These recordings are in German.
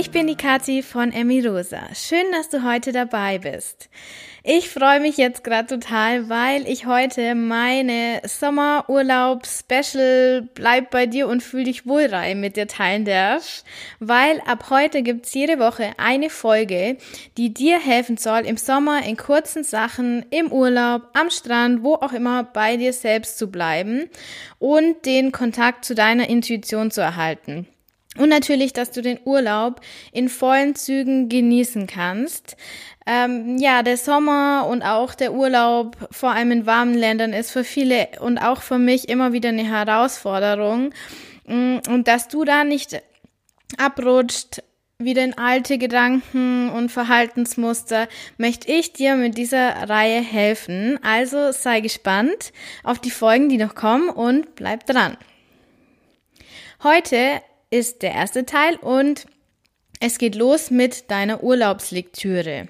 Ich bin die Kathi von Emmy Rosa. Schön, dass du heute dabei bist. Ich freue mich jetzt gerade total, weil ich heute meine Sommerurlaub-Special Bleib bei dir und fühl dich wohl rein mit dir teilen darf, weil ab heute gibt's jede Woche eine Folge, die dir helfen soll, im Sommer in kurzen Sachen, im Urlaub, am Strand, wo auch immer bei dir selbst zu bleiben und den Kontakt zu deiner Intuition zu erhalten. Und natürlich, dass du den Urlaub in vollen Zügen genießen kannst. Ähm, ja, der Sommer und auch der Urlaub, vor allem in warmen Ländern, ist für viele und auch für mich immer wieder eine Herausforderung. Mm, und dass du da nicht abrutscht, wieder in alte Gedanken und Verhaltensmuster, möchte ich dir mit dieser Reihe helfen. Also sei gespannt auf die Folgen, die noch kommen und bleib dran. Heute ist der erste Teil und es geht los mit deiner Urlaubslektüre.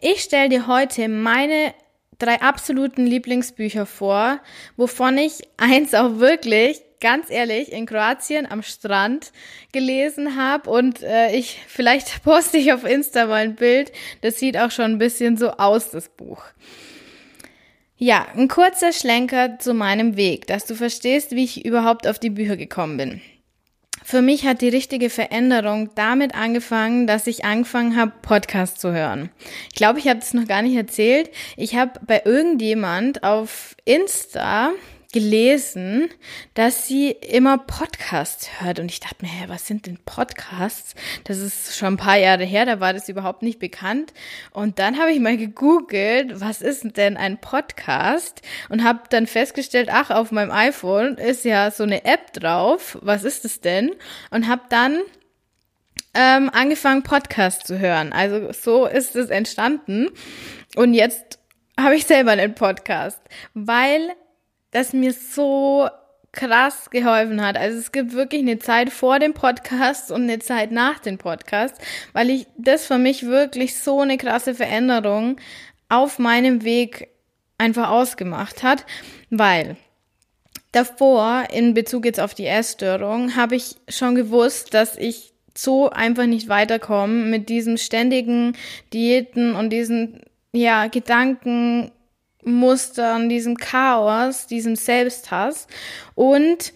Ich stelle dir heute meine drei absoluten Lieblingsbücher vor, wovon ich eins auch wirklich, ganz ehrlich, in Kroatien am Strand gelesen habe und äh, ich vielleicht poste ich auf Insta mal ein Bild. Das sieht auch schon ein bisschen so aus, das Buch. Ja, ein kurzer Schlenker zu meinem Weg, dass du verstehst, wie ich überhaupt auf die Bücher gekommen bin. Für mich hat die richtige Veränderung damit angefangen, dass ich angefangen habe, Podcast zu hören. Ich glaube, ich habe das noch gar nicht erzählt. Ich habe bei irgendjemand auf Insta gelesen, dass sie immer Podcasts hört. Und ich dachte mir, hä, was sind denn Podcasts? Das ist schon ein paar Jahre her, da war das überhaupt nicht bekannt. Und dann habe ich mal gegoogelt, was ist denn ein Podcast? Und habe dann festgestellt, ach, auf meinem iPhone ist ja so eine App drauf. Was ist es denn? Und habe dann ähm, angefangen, Podcasts zu hören. Also so ist es entstanden. Und jetzt habe ich selber einen Podcast, weil das mir so krass geholfen hat. Also es gibt wirklich eine Zeit vor dem Podcast und eine Zeit nach dem Podcast, weil ich das für mich wirklich so eine krasse Veränderung auf meinem Weg einfach ausgemacht hat, weil davor in Bezug jetzt auf die Essstörung habe ich schon gewusst, dass ich so einfach nicht weiterkomme mit diesem ständigen Diäten und diesen ja Gedanken Mustern, diesem Chaos, diesem Selbsthass. Und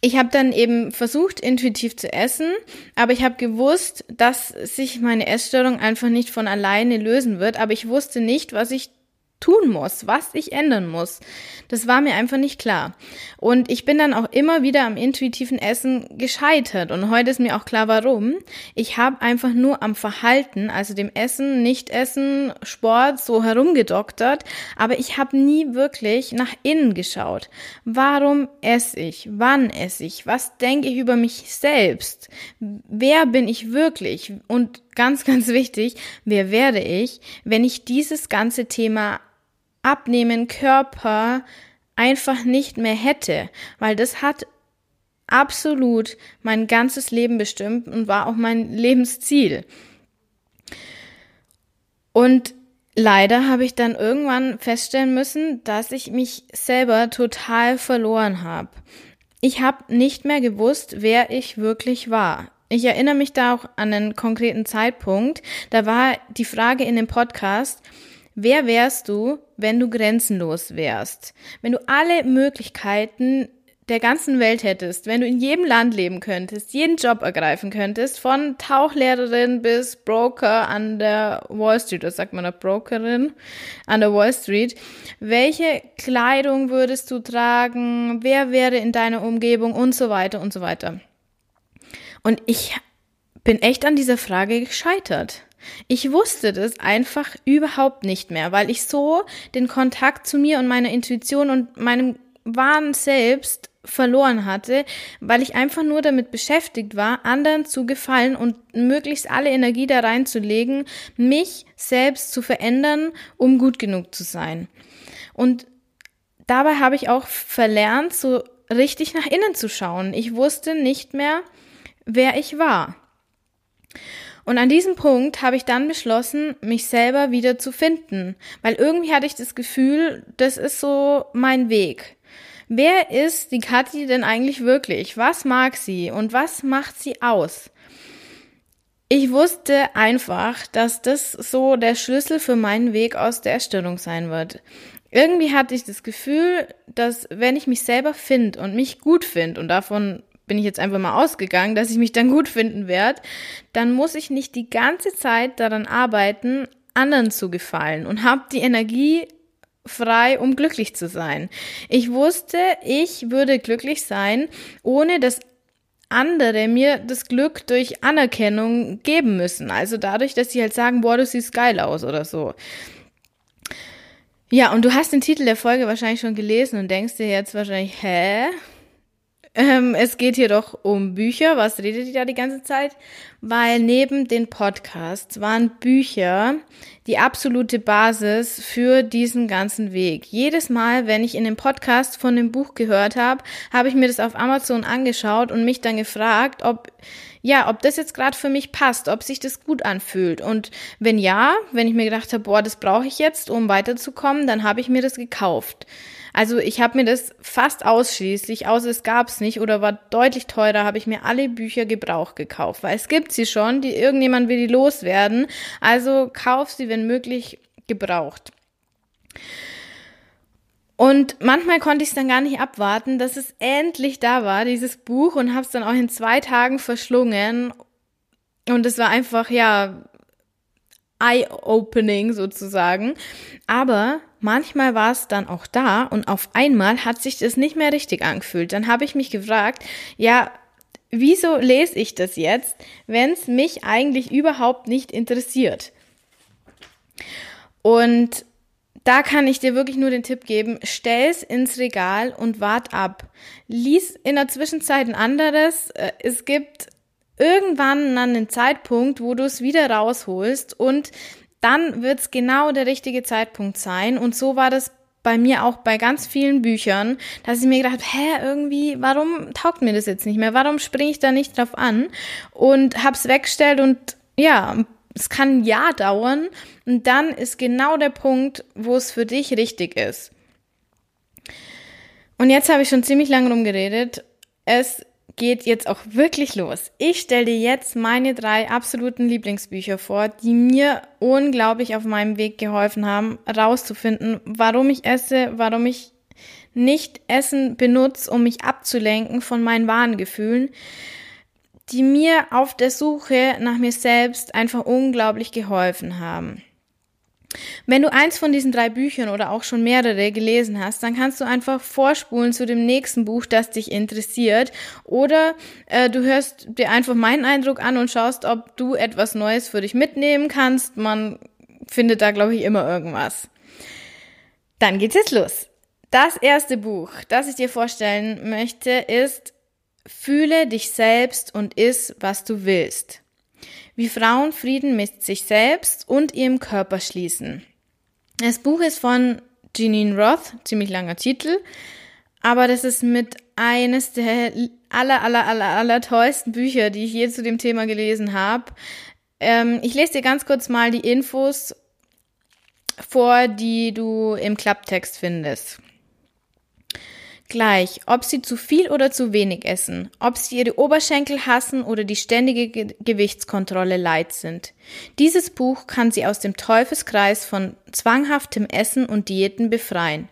ich habe dann eben versucht, intuitiv zu essen, aber ich habe gewusst, dass sich meine Essstörung einfach nicht von alleine lösen wird, aber ich wusste nicht, was ich tun muss, was ich ändern muss. Das war mir einfach nicht klar. Und ich bin dann auch immer wieder am intuitiven Essen gescheitert. Und heute ist mir auch klar, warum. Ich habe einfach nur am Verhalten, also dem Essen, Nicht-Essen, Sport so herumgedoktert, aber ich habe nie wirklich nach innen geschaut. Warum esse ich? Wann esse ich? Was denke ich über mich selbst? Wer bin ich wirklich? Und ganz, ganz wichtig, wer werde ich, wenn ich dieses ganze Thema Abnehmen, Körper einfach nicht mehr hätte, weil das hat absolut mein ganzes Leben bestimmt und war auch mein Lebensziel. Und leider habe ich dann irgendwann feststellen müssen, dass ich mich selber total verloren habe. Ich habe nicht mehr gewusst, wer ich wirklich war. Ich erinnere mich da auch an einen konkreten Zeitpunkt. Da war die Frage in dem Podcast, wer wärst du, wenn du grenzenlos wärst? Wenn du alle Möglichkeiten der ganzen Welt hättest, wenn du in jedem Land leben könntest, jeden Job ergreifen könntest, von Tauchlehrerin bis Broker an der Wall Street, oder sagt man da Brokerin an der Wall Street, welche Kleidung würdest du tragen, wer wäre in deiner Umgebung und so weiter und so weiter. Und ich bin echt an dieser Frage gescheitert. Ich wusste das einfach überhaupt nicht mehr, weil ich so den Kontakt zu mir und meiner Intuition und meinem wahren Selbst verloren hatte, weil ich einfach nur damit beschäftigt war, anderen zu gefallen und möglichst alle Energie da reinzulegen, mich selbst zu verändern, um gut genug zu sein. Und dabei habe ich auch verlernt, so richtig nach innen zu schauen. Ich wusste nicht mehr, wer ich war. Und an diesem Punkt habe ich dann beschlossen, mich selber wieder zu finden, weil irgendwie hatte ich das Gefühl, das ist so mein Weg. Wer ist die Kathi denn eigentlich wirklich? Was mag sie und was macht sie aus? ich wusste einfach, dass das so der Schlüssel für meinen Weg aus der Erstörung sein wird. Irgendwie hatte ich das Gefühl, dass wenn ich mich selber finde und mich gut finde, und davon bin ich jetzt einfach mal ausgegangen, dass ich mich dann gut finden werde, dann muss ich nicht die ganze Zeit daran arbeiten, anderen zu gefallen und habe die Energie frei, um glücklich zu sein. Ich wusste, ich würde glücklich sein, ohne dass andere mir das Glück durch Anerkennung geben müssen. Also dadurch, dass sie halt sagen, boah, du siehst geil aus oder so. Ja, und du hast den Titel der Folge wahrscheinlich schon gelesen und denkst dir jetzt wahrscheinlich, hä? Ähm, es geht hier doch um Bücher. Was redet ihr da die ganze Zeit? Weil neben den Podcasts waren Bücher die absolute Basis für diesen ganzen Weg. Jedes Mal, wenn ich in dem Podcast von dem Buch gehört habe, habe ich mir das auf Amazon angeschaut und mich dann gefragt, ob ja, ob das jetzt gerade für mich passt, ob sich das gut anfühlt. Und wenn ja, wenn ich mir gedacht habe, boah, das brauche ich jetzt, um weiterzukommen, dann habe ich mir das gekauft. Also ich habe mir das fast ausschließlich, außer es gab es nicht oder war deutlich teurer, habe ich mir alle Bücher Gebrauch gekauft, weil es gibt sie schon, die irgendjemand will die loswerden. Also kauf sie, wenn möglich, gebraucht. Und manchmal konnte ich es dann gar nicht abwarten, dass es endlich da war, dieses Buch, und habe es dann auch in zwei Tagen verschlungen. Und es war einfach, ja, eye-opening sozusagen. Aber manchmal war es dann auch da und auf einmal hat sich das nicht mehr richtig angefühlt. Dann habe ich mich gefragt, ja, wieso lese ich das jetzt, wenn es mich eigentlich überhaupt nicht interessiert? Und da kann ich dir wirklich nur den Tipp geben, stell's ins Regal und wart ab. Lies in der Zwischenzeit ein anderes. Äh, es gibt irgendwann einen Zeitpunkt, wo du es wieder rausholst und dann wird's genau der richtige Zeitpunkt sein. Und so war das bei mir auch bei ganz vielen Büchern, dass ich mir gedacht habe, hä, irgendwie, warum taugt mir das jetzt nicht mehr? Warum springe ich da nicht drauf an? Und hab's weggestellt und ja, es kann ein Jahr dauern und dann ist genau der Punkt, wo es für dich richtig ist. Und jetzt habe ich schon ziemlich lange rumgeredet. Es geht jetzt auch wirklich los. Ich stelle dir jetzt meine drei absoluten Lieblingsbücher vor, die mir unglaublich auf meinem Weg geholfen haben, rauszufinden, warum ich esse, warum ich nicht Essen benutze, um mich abzulenken von meinen wahren Gefühlen, die mir auf der Suche nach mir selbst einfach unglaublich geholfen haben. Wenn du eins von diesen drei Büchern oder auch schon mehrere gelesen hast, dann kannst du einfach vorspulen zu dem nächsten Buch, das dich interessiert. Oder äh, du hörst dir einfach meinen Eindruck an und schaust, ob du etwas Neues für dich mitnehmen kannst. Man findet da, glaube ich, immer irgendwas. Dann geht's jetzt los. Das erste Buch, das ich dir vorstellen möchte, ist Fühle dich selbst und iss, was du willst. Wie Frauen Frieden mit sich selbst und ihrem Körper schließen. Das Buch ist von Jeanine Roth, ziemlich langer Titel, aber das ist mit eines der aller, aller, aller, aller tollsten Bücher, die ich je zu dem Thema gelesen habe. Ähm, ich lese dir ganz kurz mal die Infos vor, die du im Klapptext findest. Gleich, ob sie zu viel oder zu wenig essen, ob sie ihre Oberschenkel hassen oder die ständige Ge Gewichtskontrolle leid sind. Dieses Buch kann sie aus dem Teufelskreis von zwanghaftem Essen und Diäten befreien.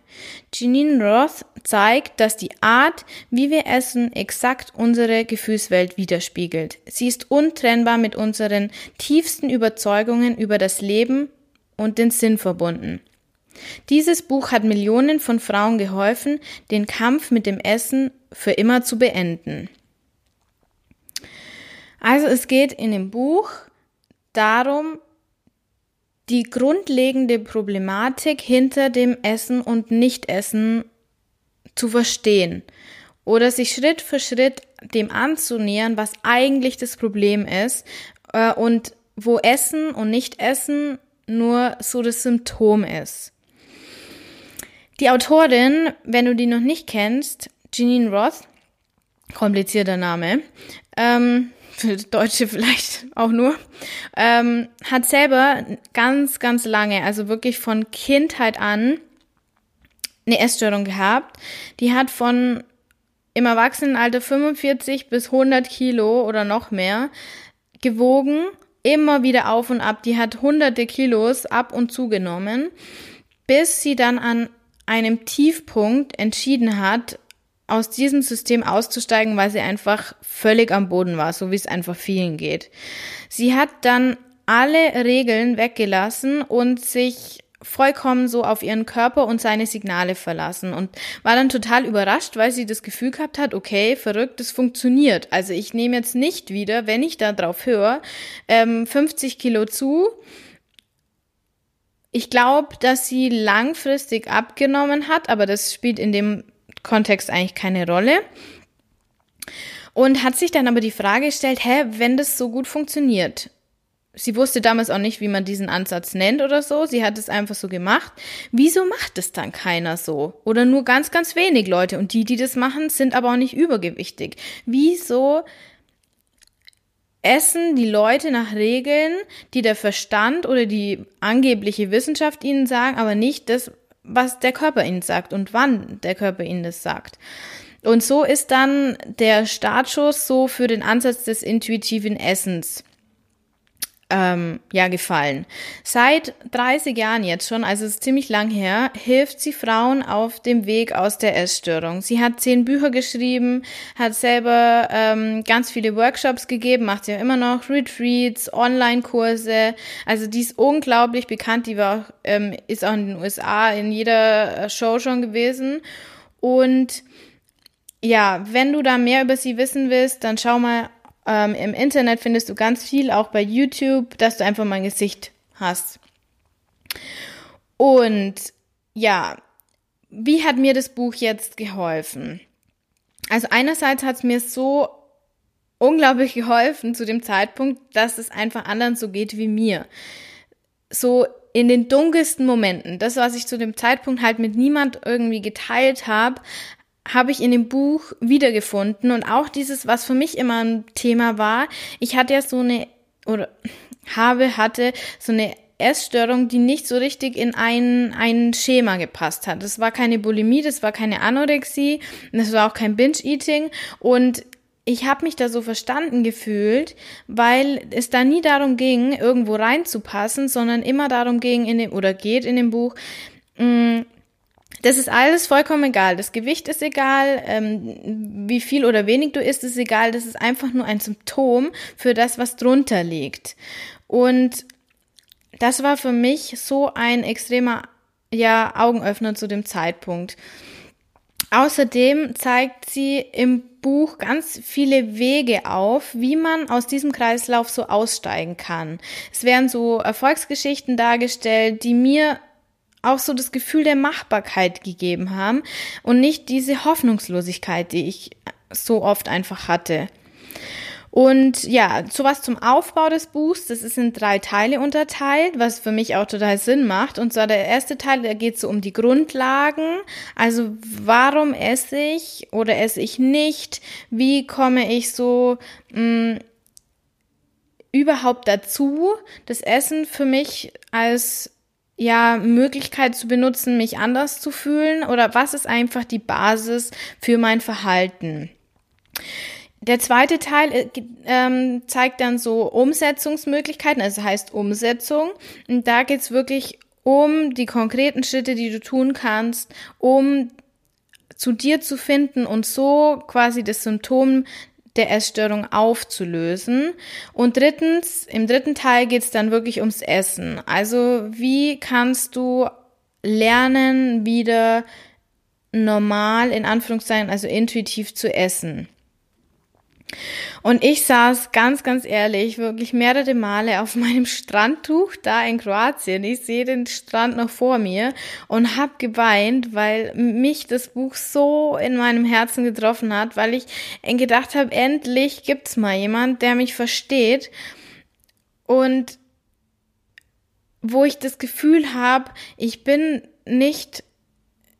Janine Roth zeigt, dass die Art, wie wir essen, exakt unsere Gefühlswelt widerspiegelt. Sie ist untrennbar mit unseren tiefsten Überzeugungen über das Leben und den Sinn verbunden. Dieses Buch hat Millionen von Frauen geholfen, den Kampf mit dem Essen für immer zu beenden. Also es geht in dem Buch darum, die grundlegende Problematik hinter dem Essen und Nichtessen zu verstehen oder sich Schritt für Schritt dem anzunähern, was eigentlich das Problem ist äh, und wo Essen und Nichtessen nur so das Symptom ist. Die Autorin, wenn du die noch nicht kennst, Janine Roth, komplizierter Name, ähm, für Deutsche vielleicht auch nur, ähm, hat selber ganz, ganz lange, also wirklich von Kindheit an, eine Essstörung gehabt. Die hat von im Erwachsenenalter 45 bis 100 Kilo oder noch mehr gewogen immer wieder auf und ab. Die hat hunderte Kilos ab und zugenommen, bis sie dann an einem Tiefpunkt entschieden hat, aus diesem System auszusteigen, weil sie einfach völlig am Boden war, so wie es einfach vielen geht. Sie hat dann alle Regeln weggelassen und sich vollkommen so auf ihren Körper und seine Signale verlassen und war dann total überrascht, weil sie das Gefühl gehabt hat, okay, verrückt, es funktioniert. Also ich nehme jetzt nicht wieder, wenn ich da drauf höre, ähm, 50 Kilo zu. Ich glaube, dass sie langfristig abgenommen hat, aber das spielt in dem Kontext eigentlich keine Rolle. Und hat sich dann aber die Frage gestellt, hä, wenn das so gut funktioniert, sie wusste damals auch nicht, wie man diesen Ansatz nennt oder so. Sie hat es einfach so gemacht. Wieso macht es dann keiner so? Oder nur ganz, ganz wenig Leute. Und die, die das machen, sind aber auch nicht übergewichtig. Wieso essen die Leute nach Regeln, die der Verstand oder die angebliche Wissenschaft ihnen sagen, aber nicht das, was der Körper ihnen sagt und wann der Körper ihnen das sagt. Und so ist dann der Startschuss so für den Ansatz des intuitiven Essens ähm, ja gefallen. Seit 30 Jahren jetzt schon, also ist ziemlich lang her, hilft sie Frauen auf dem Weg aus der Essstörung. Sie hat zehn Bücher geschrieben, hat selber ähm, ganz viele Workshops gegeben, macht ja immer noch Retreats, Online-Kurse. Also die ist unglaublich bekannt. Die war auch, ähm, ist auch in den USA in jeder äh, Show schon gewesen und ja, wenn du da mehr über sie wissen willst, dann schau mal ähm, Im Internet findest du ganz viel, auch bei YouTube, dass du einfach mal ein Gesicht hast. Und ja, wie hat mir das Buch jetzt geholfen? Also einerseits hat es mir so unglaublich geholfen zu dem Zeitpunkt, dass es einfach anderen so geht wie mir. So in den dunkelsten Momenten, das, was ich zu dem Zeitpunkt halt mit niemand irgendwie geteilt habe, habe ich in dem Buch wiedergefunden und auch dieses, was für mich immer ein Thema war. Ich hatte ja so eine oder habe hatte so eine Essstörung, die nicht so richtig in ein, ein Schema gepasst hat. Das war keine Bulimie, das war keine Anorexie, das war auch kein Binge-Eating und ich habe mich da so verstanden gefühlt, weil es da nie darum ging, irgendwo reinzupassen, sondern immer darum ging in dem oder geht in dem Buch, mh, mm, das ist alles vollkommen egal. Das Gewicht ist egal, ähm, wie viel oder wenig du isst, ist egal. Das ist einfach nur ein Symptom für das, was drunter liegt. Und das war für mich so ein extremer ja, Augenöffner zu dem Zeitpunkt. Außerdem zeigt sie im Buch ganz viele Wege auf, wie man aus diesem Kreislauf so aussteigen kann. Es werden so Erfolgsgeschichten dargestellt, die mir auch so das Gefühl der Machbarkeit gegeben haben und nicht diese Hoffnungslosigkeit, die ich so oft einfach hatte. Und ja, sowas zum Aufbau des Buchs, das ist in drei Teile unterteilt, was für mich auch total Sinn macht. Und zwar der erste Teil, der geht so um die Grundlagen. Also warum esse ich oder esse ich nicht? Wie komme ich so mh, mm, überhaupt dazu, das Essen für mich als ja, Möglichkeit zu benutzen, mich anders zu fühlen? Oder was ist einfach die Basis für mein Verhalten? Der zweite Teil äh, ähm, zeigt dann so Umsetzungsmöglichkeiten, also heißt Umsetzung. Und da geht's wirklich um die konkreten Schritte, die du tun kannst, um zu dir zu finden und so quasi das Symptom der Essstörung aufzulösen. Und drittens, im dritten Teil geht es dann wirklich ums Essen. Also wie kannst du lernen, wieder normal, in Anführungszeichen, also intuitiv zu essen. Und ich saß ganz, ganz ehrlich wirklich mehrere Male auf meinem Strandtuch da in Kroatien. Ich sehe den Strand noch vor mir und habe geweint, weil mich das Buch so in meinem Herzen getroffen hat, weil ich gedacht habe, endlich gibt's mal jemand, der mich versteht und wo ich das Gefühl habe, ich bin nicht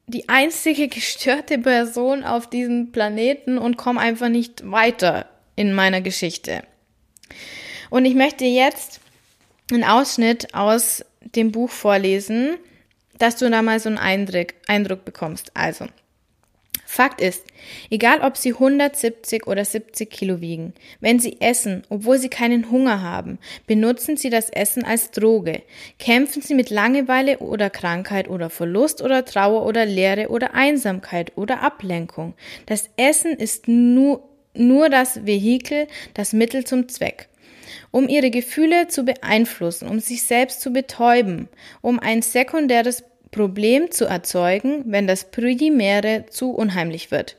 die einzige gestörte Person auf diesem Planeten und komme einfach nicht weiter in meiner Geschichte. Und ich möchte jetzt einen Ausschnitt aus dem Buch vorlesen, dass du da mal so einen Eindruck, Eindruck bekommst. Also, Fakt ist, egal ob Sie 170 oder 70 Kilo wiegen, wenn Sie essen, obwohl Sie keinen Hunger haben, benutzen Sie das Essen als Droge. Kämpfen Sie mit Langeweile oder Krankheit oder Verlust oder Trauer oder Leere oder Einsamkeit oder Ablenkung. Das Essen ist nur, nur das Vehikel, das Mittel zum Zweck um ihre Gefühle zu beeinflussen, um sich selbst zu betäuben, um ein sekundäres Problem zu erzeugen, wenn das Primäre zu unheimlich wird.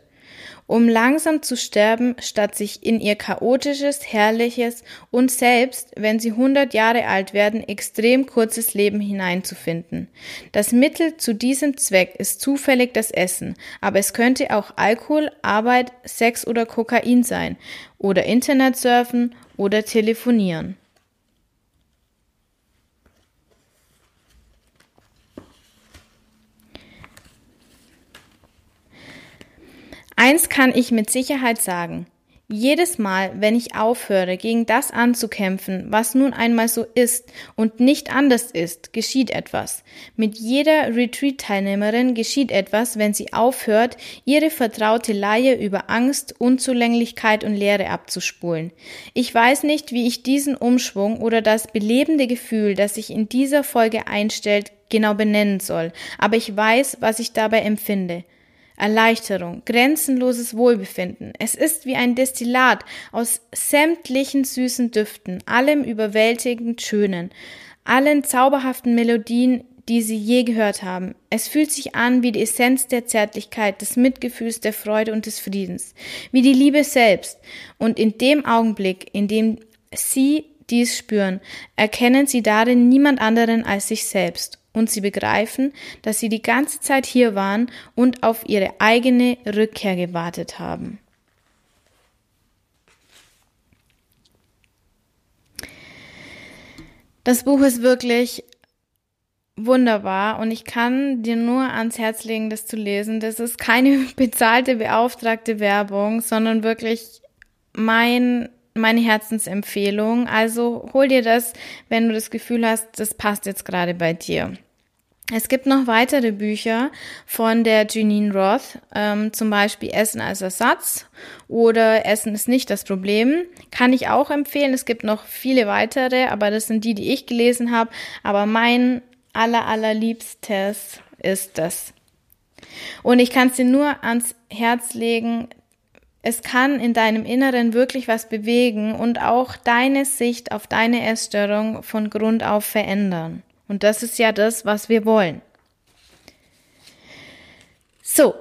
Um langsam zu sterben, statt sich in ihr chaotisches, herrliches und selbst, wenn sie 100 Jahre alt werden, extrem kurzes Leben hineinzufinden. Das Mittel zu diesem Zweck ist zufällig das Essen, aber es könnte auch Alkohol, Arbeit, Sex oder Kokain sein oder Internet surfen oder telefonieren. Eins kann ich mit Sicherheit sagen. Jedes Mal, wenn ich aufhöre, gegen das anzukämpfen, was nun einmal so ist und nicht anders ist, geschieht etwas. Mit jeder Retreat-Teilnehmerin geschieht etwas, wenn sie aufhört, ihre vertraute Leihe über Angst, Unzulänglichkeit und Leere abzuspulen. Ich weiß nicht, wie ich diesen Umschwung oder das belebende Gefühl, das sich in dieser Folge einstellt, genau benennen soll, aber ich weiß, was ich dabei empfinde. Erleichterung, grenzenloses Wohlbefinden. Es ist wie ein Destillat aus sämtlichen süßen Düften, allem überwältigend Schönen, allen zauberhaften Melodien, die Sie je gehört haben. Es fühlt sich an wie die Essenz der Zärtlichkeit, des Mitgefühls, der Freude und des Friedens, wie die Liebe selbst. Und in dem Augenblick, in dem Sie dies spüren, erkennen Sie darin niemand anderen als sich selbst und sie begreifen, dass sie die ganze Zeit hier waren und auf ihre eigene Rückkehr gewartet haben. Das Buch ist wirklich wunderbar und ich kann dir nur ans Herz legen, das zu lesen. Das ist keine bezahlte, beauftragte Werbung, sondern wirklich mein meine Herzensempfehlung. Also hol dir das, wenn du das Gefühl hast, das passt jetzt gerade bei dir. Es gibt noch weitere Bücher von der Janine Roth, ähm, zum Beispiel Essen als Ersatz oder Essen ist nicht das Problem. Kann ich auch empfehlen. Es gibt noch viele weitere, aber das sind die, die ich gelesen habe. Aber mein aller, allerliebstes ist das. Und ich kann es dir nur ans Herz legen. Es kann in deinem Inneren wirklich was bewegen und auch deine Sicht auf deine Essstörung von Grund auf verändern. Und das ist ja das, was wir wollen. So,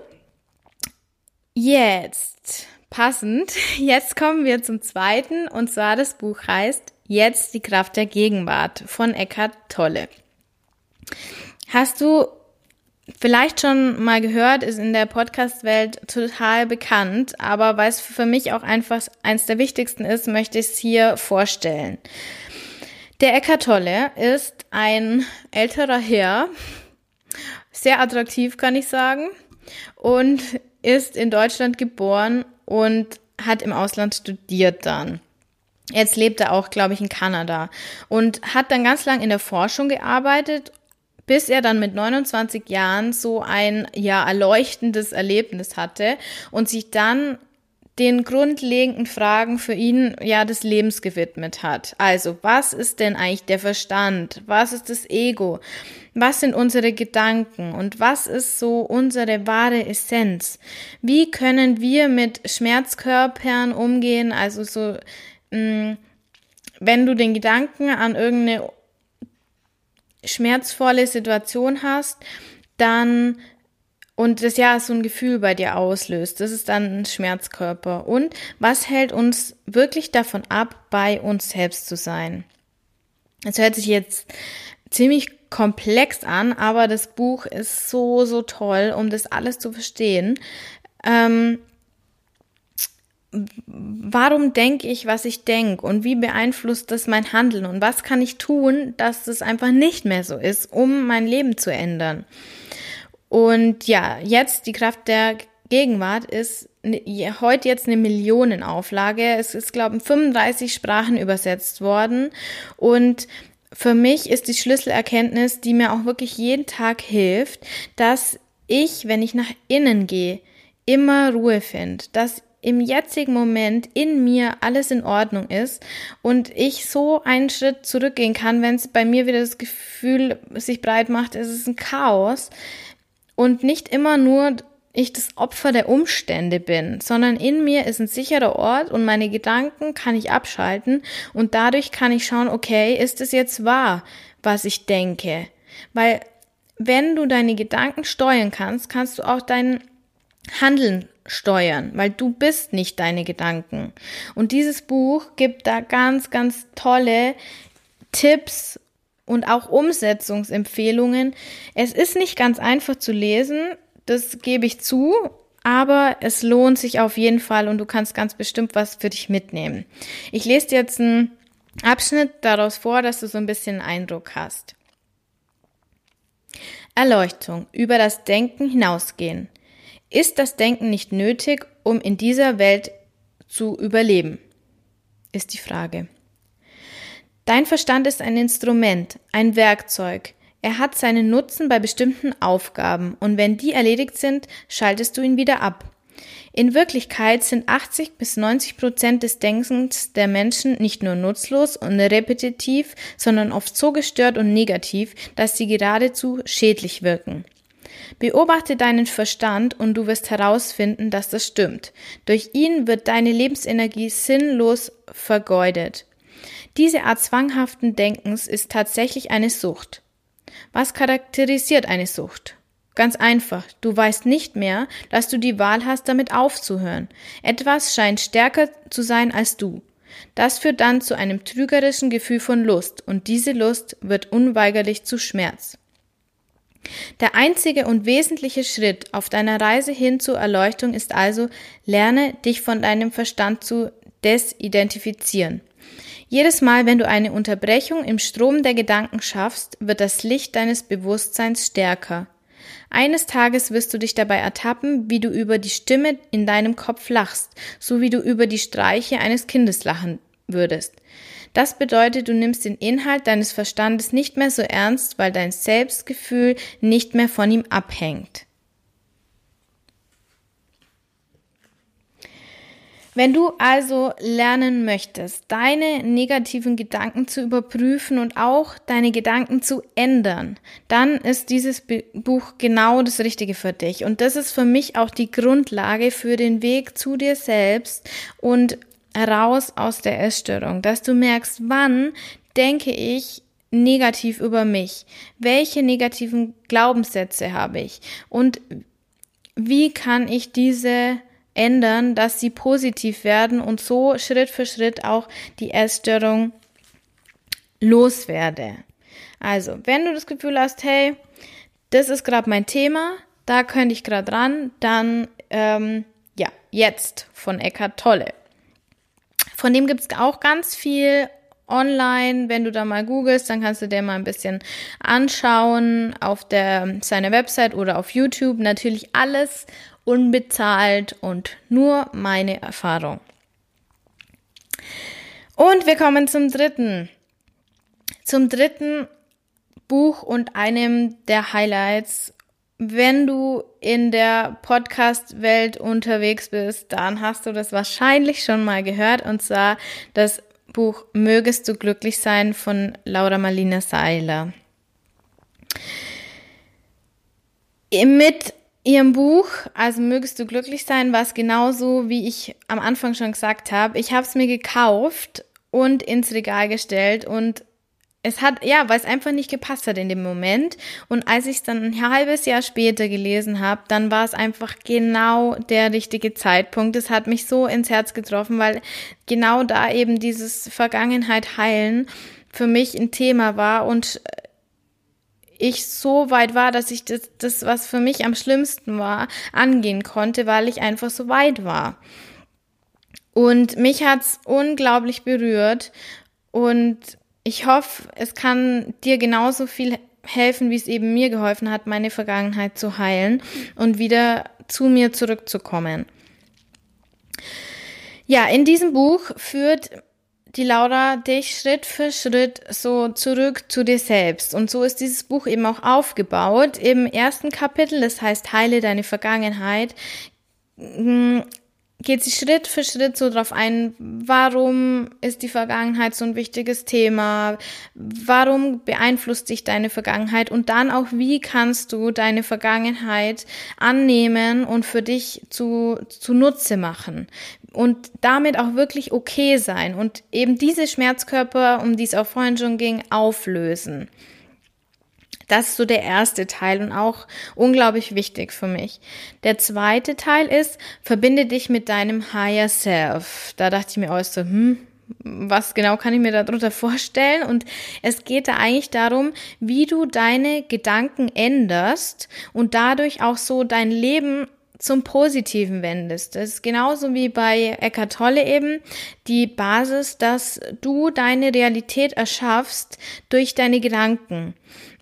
jetzt passend, jetzt kommen wir zum zweiten und zwar das Buch heißt Jetzt die Kraft der Gegenwart von Eckhart Tolle. Hast du vielleicht schon mal gehört, ist in der Podcast-Welt total bekannt, aber weil es für mich auch einfach eins der wichtigsten ist, möchte ich es hier vorstellen. Der Eckart Tolle ist ein älterer Herr, sehr attraktiv kann ich sagen, und ist in Deutschland geboren und hat im Ausland studiert dann. Jetzt lebt er auch, glaube ich, in Kanada und hat dann ganz lang in der Forschung gearbeitet, bis er dann mit 29 Jahren so ein ja erleuchtendes Erlebnis hatte und sich dann den grundlegenden Fragen für ihn ja des Lebens gewidmet hat. Also, was ist denn eigentlich der Verstand? Was ist das Ego? Was sind unsere Gedanken? Und was ist so unsere wahre Essenz? Wie können wir mit Schmerzkörpern umgehen? Also so, mh, mm, wenn du den Gedanken an irgendeine schmerzvolle Situation hast, dann und das ja so ein Gefühl bei dir auslöst. Das ist dann ein Schmerzkörper. Und was hält uns wirklich davon ab, bei uns selbst zu sein? Es hört sich jetzt ziemlich komplex an, aber das Buch ist so, so toll, um das alles zu verstehen. Ähm, warum denke ich, was ich denke und wie beeinflusst das mein Handeln und was kann ich tun, dass das einfach nicht mehr so ist, um mein Leben zu ändern? Und ja, jetzt die Kraft der Gegenwart ist heute jetzt eine Millionenauflage. Es ist, glaube ich, in 35 Sprachen übersetzt worden. Und für mich ist die Schlüsselerkenntnis, die mir auch wirklich jeden Tag hilft, dass ich, wenn ich nach innen gehe, immer Ruhe finde, dass im jetzigen Moment in mir alles in Ordnung ist und ich so einen Schritt zurückgehen kann, wenn es bei mir wieder das Gefühl sich breit macht, es ist ein Chaos und nicht immer nur ich das Opfer der Umstände bin, sondern in mir ist ein sicherer Ort und meine Gedanken kann ich abschalten und dadurch kann ich schauen, okay, ist es jetzt wahr, was ich denke? Weil wenn du deine Gedanken steuern kannst, kannst du auch dein Handeln steuern, weil du bist nicht deine Gedanken. Und dieses Buch gibt da ganz, ganz tolle Tipps und auch Umsetzungsempfehlungen. Es ist nicht ganz einfach zu lesen, das gebe ich zu, aber es lohnt sich auf jeden Fall und du kannst ganz bestimmt was für dich mitnehmen. Ich lese dir jetzt einen Abschnitt daraus vor, dass du so ein bisschen Eindruck hast. Erleuchtung, über das Denken hinausgehen. Ist das Denken nicht nötig, um in dieser Welt zu überleben? Ist die Frage. Dein Verstand ist ein Instrument, ein Werkzeug. Er hat seinen Nutzen bei bestimmten Aufgaben und wenn die erledigt sind, schaltest du ihn wieder ab. In Wirklichkeit sind 80 bis 90 Prozent des Denkens der Menschen nicht nur nutzlos und repetitiv, sondern oft so gestört und negativ, dass sie geradezu schädlich wirken. Beobachte deinen Verstand und du wirst herausfinden, dass das stimmt. Durch ihn wird deine Lebensenergie sinnlos vergeudet. Diese Art zwanghaften Denkens ist tatsächlich eine Sucht. Was charakterisiert eine Sucht? Ganz einfach, du weißt nicht mehr, dass du die Wahl hast, damit aufzuhören. Etwas scheint stärker zu sein als du. Das führt dann zu einem trügerischen Gefühl von Lust, und diese Lust wird unweigerlich zu Schmerz. Der einzige und wesentliche Schritt auf deiner Reise hin zur Erleuchtung ist also, lerne dich von deinem Verstand zu desidentifizieren. Jedes Mal, wenn du eine Unterbrechung im Strom der Gedanken schaffst, wird das Licht deines Bewusstseins stärker. Eines Tages wirst du dich dabei ertappen, wie du über die Stimme in deinem Kopf lachst, so wie du über die Streiche eines Kindes lachen würdest. Das bedeutet, du nimmst den Inhalt deines Verstandes nicht mehr so ernst, weil dein Selbstgefühl nicht mehr von ihm abhängt. Wenn du also lernen möchtest, deine negativen Gedanken zu überprüfen und auch deine Gedanken zu ändern, dann ist dieses Buch genau das Richtige für dich. Und das ist für mich auch die Grundlage für den Weg zu dir selbst und raus aus der Essstörung, dass du merkst, wann denke ich negativ über mich? Welche negativen Glaubenssätze habe ich? Und wie kann ich diese ändern, dass sie positiv werden und so Schritt für Schritt auch die Essstörung loswerde? Also, wenn du das Gefühl hast, hey, das ist gerade mein Thema, da könnte ich gerade ran, dann ähm, ja, jetzt von Eckhart Tolle. Von dem gibt's auch ganz viel online. Wenn du da mal googelst, dann kannst du dir mal ein bisschen anschauen auf der, seiner Website oder auf YouTube. Natürlich alles unbezahlt und nur meine Erfahrung. Und wir kommen zum dritten. Zum dritten Buch und einem der Highlights wenn du in der Podcast-Welt unterwegs bist, dann hast du das wahrscheinlich schon mal gehört und zwar das Buch Mögest du glücklich sein von Laura Marlina Seiler. Mit ihrem Buch, also Mögest du glücklich sein, war es genauso, wie ich am Anfang schon gesagt habe. Ich habe es mir gekauft und ins Regal gestellt und es hat, ja, weil es einfach nicht gepasst hat in dem Moment. Und als ich es dann ein halbes Jahr später gelesen habe, dann war es einfach genau der richtige Zeitpunkt. Es hat mich so ins Herz getroffen, weil genau da eben dieses Vergangenheit heilen für mich ein Thema war und ich so weit war, dass ich das, das, was für mich am schlimmsten war, angehen konnte, weil ich einfach so weit war. Und mich hat's unglaublich berührt und ich hoffe, es kann dir genauso viel helfen, wie es eben mir geholfen hat, meine Vergangenheit zu heilen und wieder zu mir zurückzukommen. Ja, in diesem Buch führt die Laura dich Schritt für Schritt so zurück zu dir selbst. Und so ist dieses Buch eben auch aufgebaut. Im ersten Kapitel, das heißt Heile deine Vergangenheit, mm, geht sie Schritt für Schritt so drauf ein, warum ist die Vergangenheit so ein wichtiges Thema, warum beeinflusst dich deine Vergangenheit und dann auch, wie kannst du deine Vergangenheit annehmen und für dich zu, zu Nutze machen und damit auch wirklich okay sein und eben diese Schmerzkörper, um die es auch vorhin schon ging, auflösen. Das ist so der erste Teil und auch unglaublich wichtig für mich. Der zweite Teil ist, verbinde dich mit deinem Higher Self. Da dachte ich mir auch so, hm, was genau kann ich mir darunter vorstellen? Und es geht da eigentlich darum, wie du deine Gedanken änderst und dadurch auch so dein Leben zum Positiven wendest. Das ist genauso wie bei Eckart Tolle eben die Basis, dass du deine Realität erschaffst durch deine Gedanken.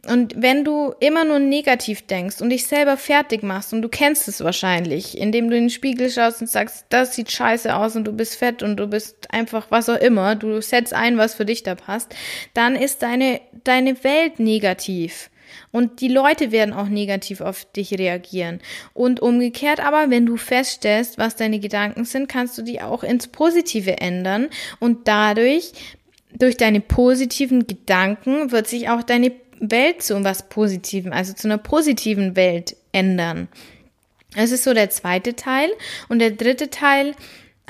Und wenn du immer nur negativ denkst und dich selber fertig machst, und du kennst es wahrscheinlich, indem du in den Spiegel schaust und sagst, das sieht scheiße aus und du bist fett und du bist einfach was auch immer, du setzt ein, was für dich da passt, dann ist deine, deine Welt negativ. Und die Leute werden auch negativ auf dich reagieren. Und umgekehrt aber, wenn du feststellst, was deine Gedanken sind, kannst du die auch ins Positive ändern. Und dadurch, durch deine positiven Gedanken, wird sich auch deine Welt zu was Positivem, also zu einer positiven Welt ändern. Das ist so der zweite Teil. Und der dritte Teil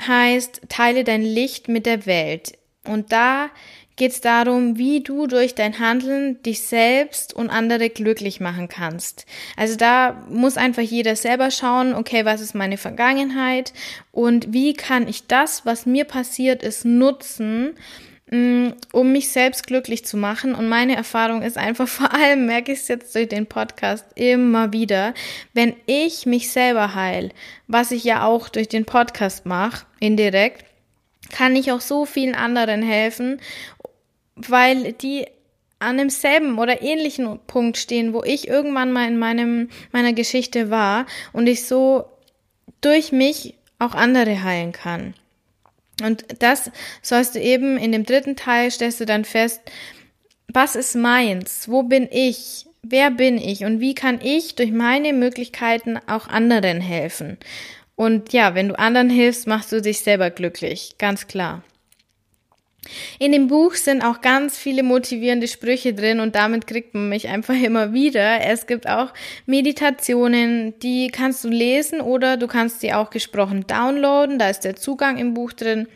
heißt, teile dein Licht mit der Welt. Und da geht es darum, wie du durch dein Handeln dich selbst und andere glücklich machen kannst. Also da muss einfach jeder selber schauen, okay, was ist meine Vergangenheit und wie kann ich das, was mir passiert ist, nutzen, Mm, um mich selbst glücklich zu machen. Und meine Erfahrung ist einfach, vor allem merke ich es jetzt durch den Podcast immer wieder, wenn ich mich selber heil, was ich ja auch durch den Podcast mache, indirekt, kann ich auch so vielen anderen helfen, weil die an demselben oder ähnlichen Punkt stehen, wo ich irgendwann mal in meinem, meiner Geschichte war und ich so durch mich auch andere heilen kann. Und das sollst du eben in dem dritten Teil stellst du dann fest, was ist meins? Wo bin ich? Wer bin ich? Und wie kann ich durch meine Möglichkeiten auch anderen helfen? Und ja, wenn du anderen hilfst, machst du dich selber glücklich. Ganz klar. In dem Buch sind auch ganz viele motivierende Sprüche drin und damit kriegt man mich einfach immer wieder. Es gibt auch Meditationen, die kannst du lesen oder du kannst sie auch gesprochen downloaden. Da ist der Zugang im Buch drin.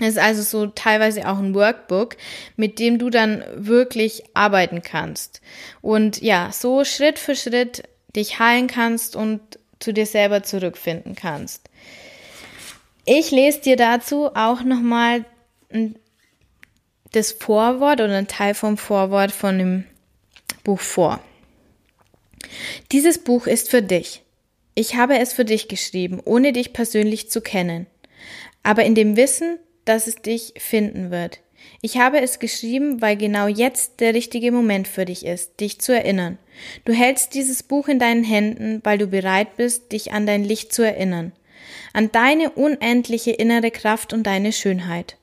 Es ist also so teilweise auch ein Workbook, mit dem du dann wirklich arbeiten kannst. Und ja, so Schritt für Schritt dich heilen kannst und zu dir selber zurückfinden kannst. Ich lese dir dazu auch nochmal das Vorwort oder ein Teil vom Vorwort von dem Buch vor. Dieses Buch ist für dich. Ich habe es für dich geschrieben, ohne dich persönlich zu kennen, aber in dem Wissen, dass es dich finden wird. Ich habe es geschrieben, weil genau jetzt der richtige Moment für dich ist, dich zu erinnern. Du hältst dieses Buch in deinen Händen, weil du bereit bist, dich an dein Licht zu erinnern, an deine unendliche innere Kraft und deine Schönheit.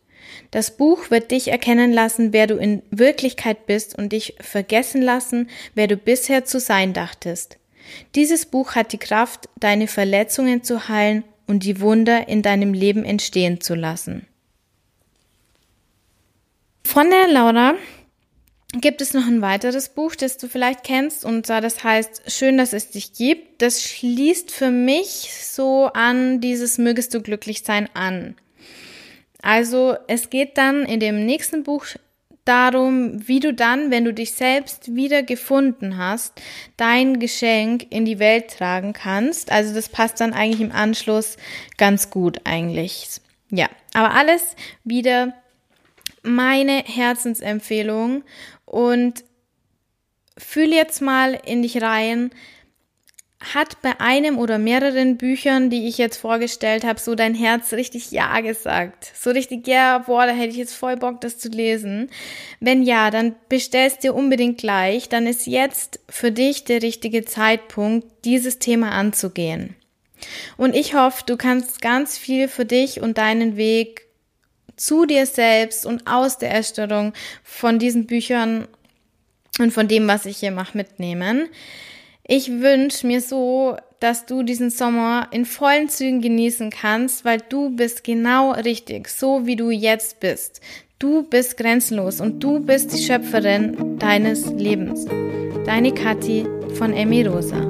Das Buch wird dich erkennen lassen, wer du in Wirklichkeit bist und dich vergessen lassen, wer du bisher zu sein dachtest. Dieses Buch hat die Kraft, deine Verletzungen zu heilen und die Wunder in deinem Leben entstehen zu lassen. Von der Laura gibt es noch ein weiteres Buch, das du vielleicht kennst, und zwar das heißt Schön, dass es dich gibt. Das schließt für mich so an dieses Mögest du glücklich sein an. Also es geht dann in dem nächsten Buch darum, wie du dann, wenn du dich selbst wieder gefunden hast, dein Geschenk in die Welt tragen kannst. Also das passt dann eigentlich im Anschluss ganz gut eigentlich. Ja, aber alles wieder meine Herzensempfehlung und fühl jetzt mal in dich rein, hat bei einem oder mehreren Büchern, die ich jetzt vorgestellt habe, so dein Herz richtig Ja gesagt. So richtig, ja, boah, da hätte ich jetzt voll Bock, das zu lesen. Wenn ja, dann bestellst dir unbedingt gleich. Dann ist jetzt für dich der richtige Zeitpunkt, dieses Thema anzugehen. Und ich hoffe, du kannst ganz viel für dich und deinen Weg zu dir selbst und aus der Erstellung von diesen Büchern und von dem, was ich hier mache, mitnehmen. Ich wünsche mir so, dass du diesen Sommer in vollen Zügen genießen kannst, weil du bist genau richtig, so wie du jetzt bist. Du bist grenzenlos und du bist die Schöpferin deines Lebens. Deine Kathi von Emi Rosa.